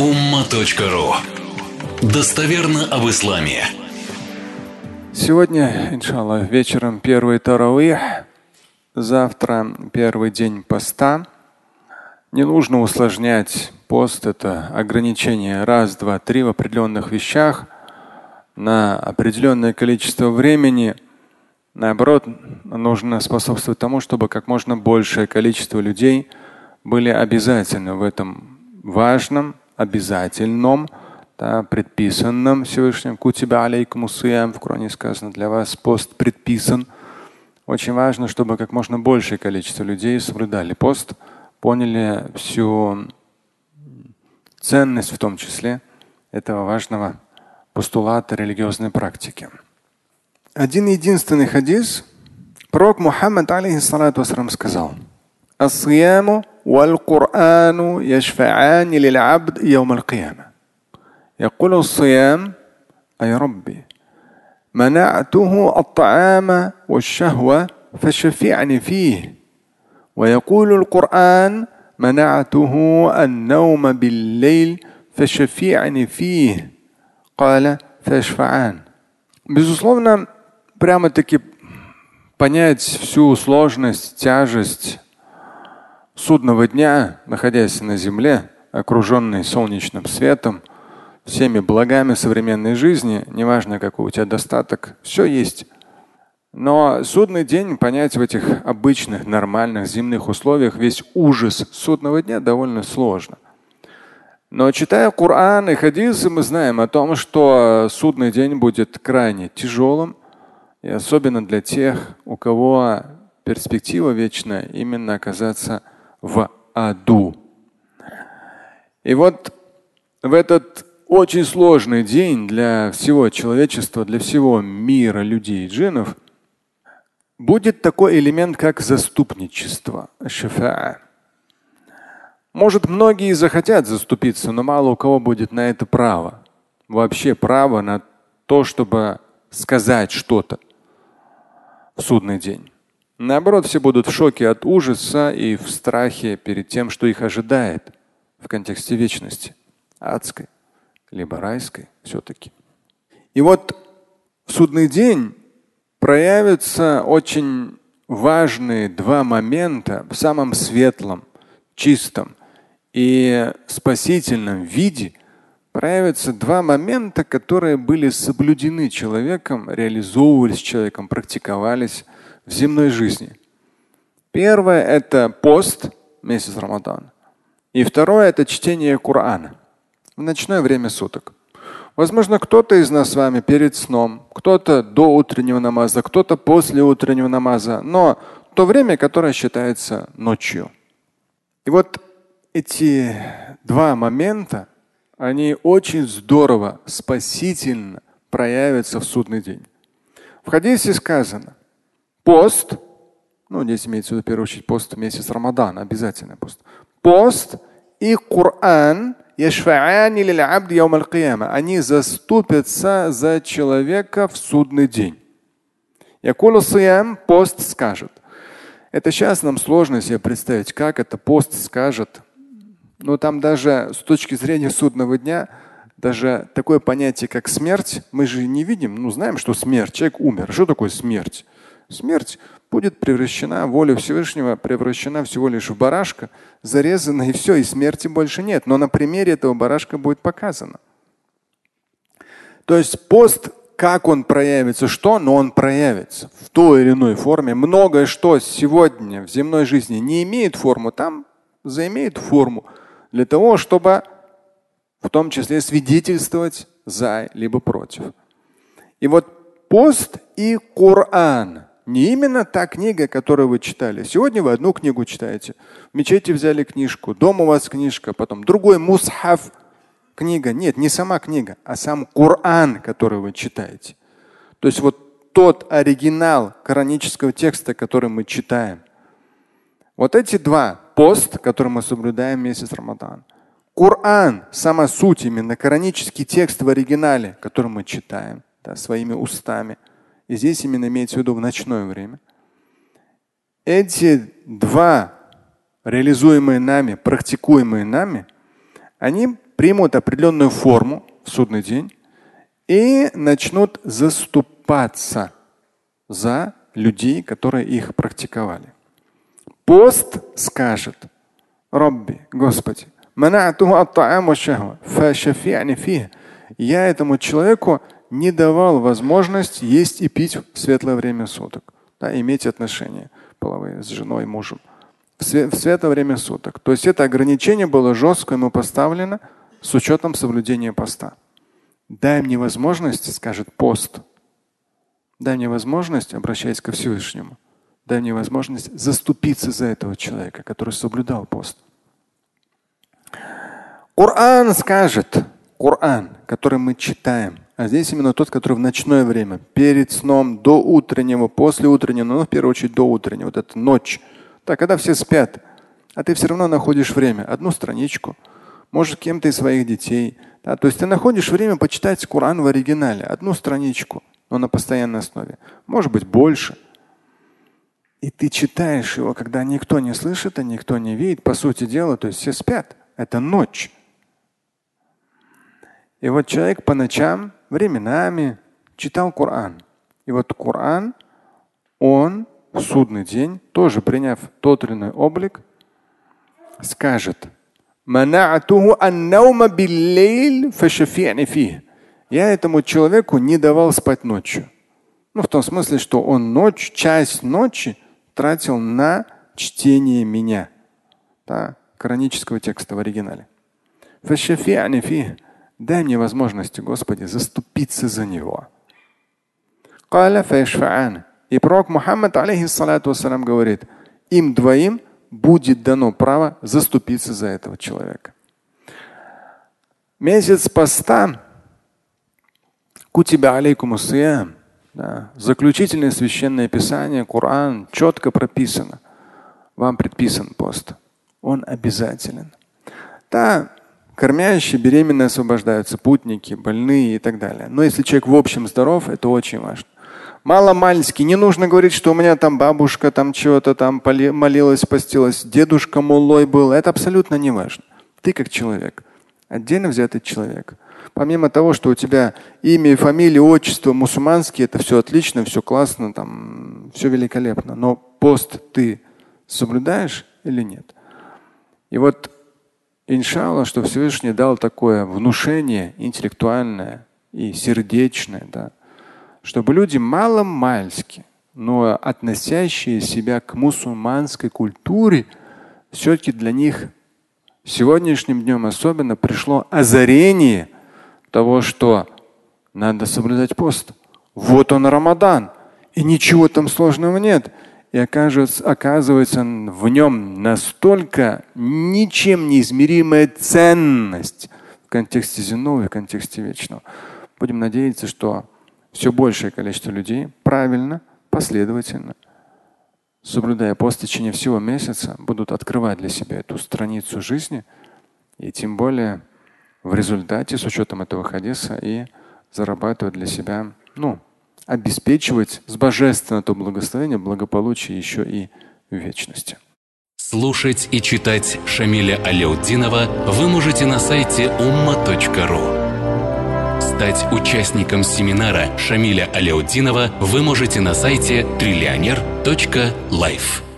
umma.ru Достоверно об исламе. Сегодня, иншаллах, вечером первый таравих, завтра первый день поста. Не нужно усложнять пост, это ограничение раз, два, три в определенных вещах на определенное количество времени. Наоборот, нужно способствовать тому, чтобы как можно большее количество людей были обязательны в этом важном, обязательном, да, предписанном Всевышним. Кутиба алейкум в Кроне сказано, для вас пост предписан. Очень важно, чтобы как можно большее количество людей соблюдали пост, поняли всю ценность в том числе этого важного постулата религиозной практики. Один единственный хадис. Пророк Мухаммад алейхиссалату сказал, «Асияму والقرآن يشفعان للعبد يوم القيامة يقول الصيام أي ربي منعته الطعام والشهوة فشفعني فيه ويقول القرآن منعته النوم بالليل فشفعني فيه قال فاشفعان Безусловно, прямо-таки понять всю сложность, тяжесть судного дня, находясь на земле, окруженный солнечным светом, всеми благами современной жизни, неважно какой у тебя достаток, все есть. Но судный день понять в этих обычных, нормальных земных условиях весь ужас судного дня довольно сложно. Но читая Коран и хадисы, мы знаем о том, что судный день будет крайне тяжелым, и особенно для тех, у кого перспектива вечная именно оказаться в аду. И вот в этот очень сложный день для всего человечества, для всего мира людей и джинов будет такой элемент, как заступничество, шифаа. Может, многие захотят заступиться, но мало у кого будет на это право. Вообще право на то, чтобы сказать что-то в судный день. Наоборот, все будут в шоке от ужаса и в страхе перед тем, что их ожидает в контексте вечности, адской, либо райской все-таки. И вот в судный день проявятся очень важные два момента в самом светлом, чистом и спасительном виде. Проявятся два момента, которые были соблюдены человеком, реализовывались человеком, практиковались в земной жизни. Первое – это пост, месяц Рамадан. И второе – это чтение Корана в ночное время суток. Возможно, кто-то из нас с вами перед сном, кто-то до утреннего намаза, кто-то после утреннего намаза, но то время, которое считается ночью. И вот эти два момента, они очень здорово, спасительно проявятся в судный день. В хадисе сказано, Пост, ну здесь имеется в виду в первую очередь пост месяц Рамадан, обязательно пост. Пост и Коран они заступятся за человека в судный день. Якула Сиям пост скажет. Это сейчас нам сложно себе представить, как это пост скажет. Но там даже с точки зрения судного дня, даже такое понятие, как смерть, мы же не видим, ну знаем, что смерть, человек умер. Что такое смерть? Смерть будет превращена, воля Всевышнего превращена всего лишь в барашка, зарезана и все, и смерти больше нет. Но на примере этого барашка будет показано. То есть пост, как он проявится, что, но он проявится в той или иной форме. Многое, что сегодня в земной жизни не имеет форму, там заимеет форму для того, чтобы в том числе свидетельствовать за либо против. И вот пост и Коран – не именно та книга, которую вы читали. Сегодня вы одну книгу читаете. В мечети взяли книжку, дома у вас книжка, потом другой мусхаф книга. Нет, не сама книга, а сам Коран, который вы читаете. То есть вот тот оригинал коранического текста, который мы читаем. Вот эти два пост, который мы соблюдаем месяц Рамадан. Коран, сама суть, именно коранический текст в оригинале, который мы читаем да, своими устами – и здесь именно имеется в виду в ночное время. Эти два реализуемые нами, практикуемые нами, они примут определенную форму в судный день и начнут заступаться за людей, которые их практиковали. Пост скажет, Робби, Господи, я этому человеку не давал возможность есть и пить в светлое время суток, да, иметь отношения половые с женой, мужем в светлое время суток. То есть это ограничение было жестко ему поставлено с учетом соблюдения поста. Дай мне возможность, скажет пост. Дай мне возможность, обращаясь ко Всевышнему, дай мне возможность заступиться за этого человека, который соблюдал пост. Коран скажет, Коран, который мы читаем, а здесь именно тот, который в ночное время, перед сном, до утреннего, после утреннего, но в первую очередь до утреннего, вот это ночь. Так, когда все спят, а ты все равно находишь время, одну страничку, может, кем-то из своих детей. Да, то есть ты находишь время почитать Коран в оригинале, одну страничку, но на постоянной основе. Может быть, больше. И ты читаешь его, когда никто не слышит, а никто не видит, по сути дела, то есть все спят. Это ночь. И вот человек по ночам временами читал Коран. И вот Коран, он в судный день, тоже приняв тот или иной облик, скажет, я этому человеку не давал спать ночью. Ну, в том смысле, что он ночь, часть ночи тратил на чтение меня. Да, коранического текста в оригинале. Дай мне возможность, Господи, заступиться за него. И пророк Мухаммад, вассалам, говорит, им двоим будет дано право заступиться за этого человека. Месяц поста, кутиба алейкум да, заключительное священное писание, Коран, четко прописано. Вам предписан пост. Он обязателен. Да, Кормящие, беременные освобождаются, путники, больные и так далее. Но если человек в общем здоров, это очень важно. Мало мальски, не нужно говорить, что у меня там бабушка там чего-то там молилась, постилась, дедушка мулой был. Это абсолютно не важно. Ты как человек, отдельно взятый человек. Помимо того, что у тебя имя, фамилия, отчество мусульманские, это все отлично, все классно, там, все великолепно. Но пост ты соблюдаешь или нет? И вот Иншаллах, что Всевышний дал такое внушение интеллектуальное и сердечное, да, чтобы люди мало-мальски, но относящие себя к мусульманской культуре, все-таки для них сегодняшним днем особенно пришло озарение того, что надо соблюдать пост. Вот он Рамадан, и ничего там сложного нет. И оказывается, оказывается в нем настолько ничем не измеримая ценность в контексте земного и в контексте вечного. Будем надеяться, что все большее количество людей правильно, последовательно, соблюдая пост в течение всего месяца, будут открывать для себя эту страницу жизни и тем более в результате, с учетом этого хадиса, и зарабатывать для себя, ну, обеспечивать с божественного то благословения, благополучие еще и в вечности. Слушать и читать Шамиля Аляутдинова вы можете на сайте umma.ru. Стать участником семинара Шамиля Аляутдинова вы можете на сайте триллионер.life.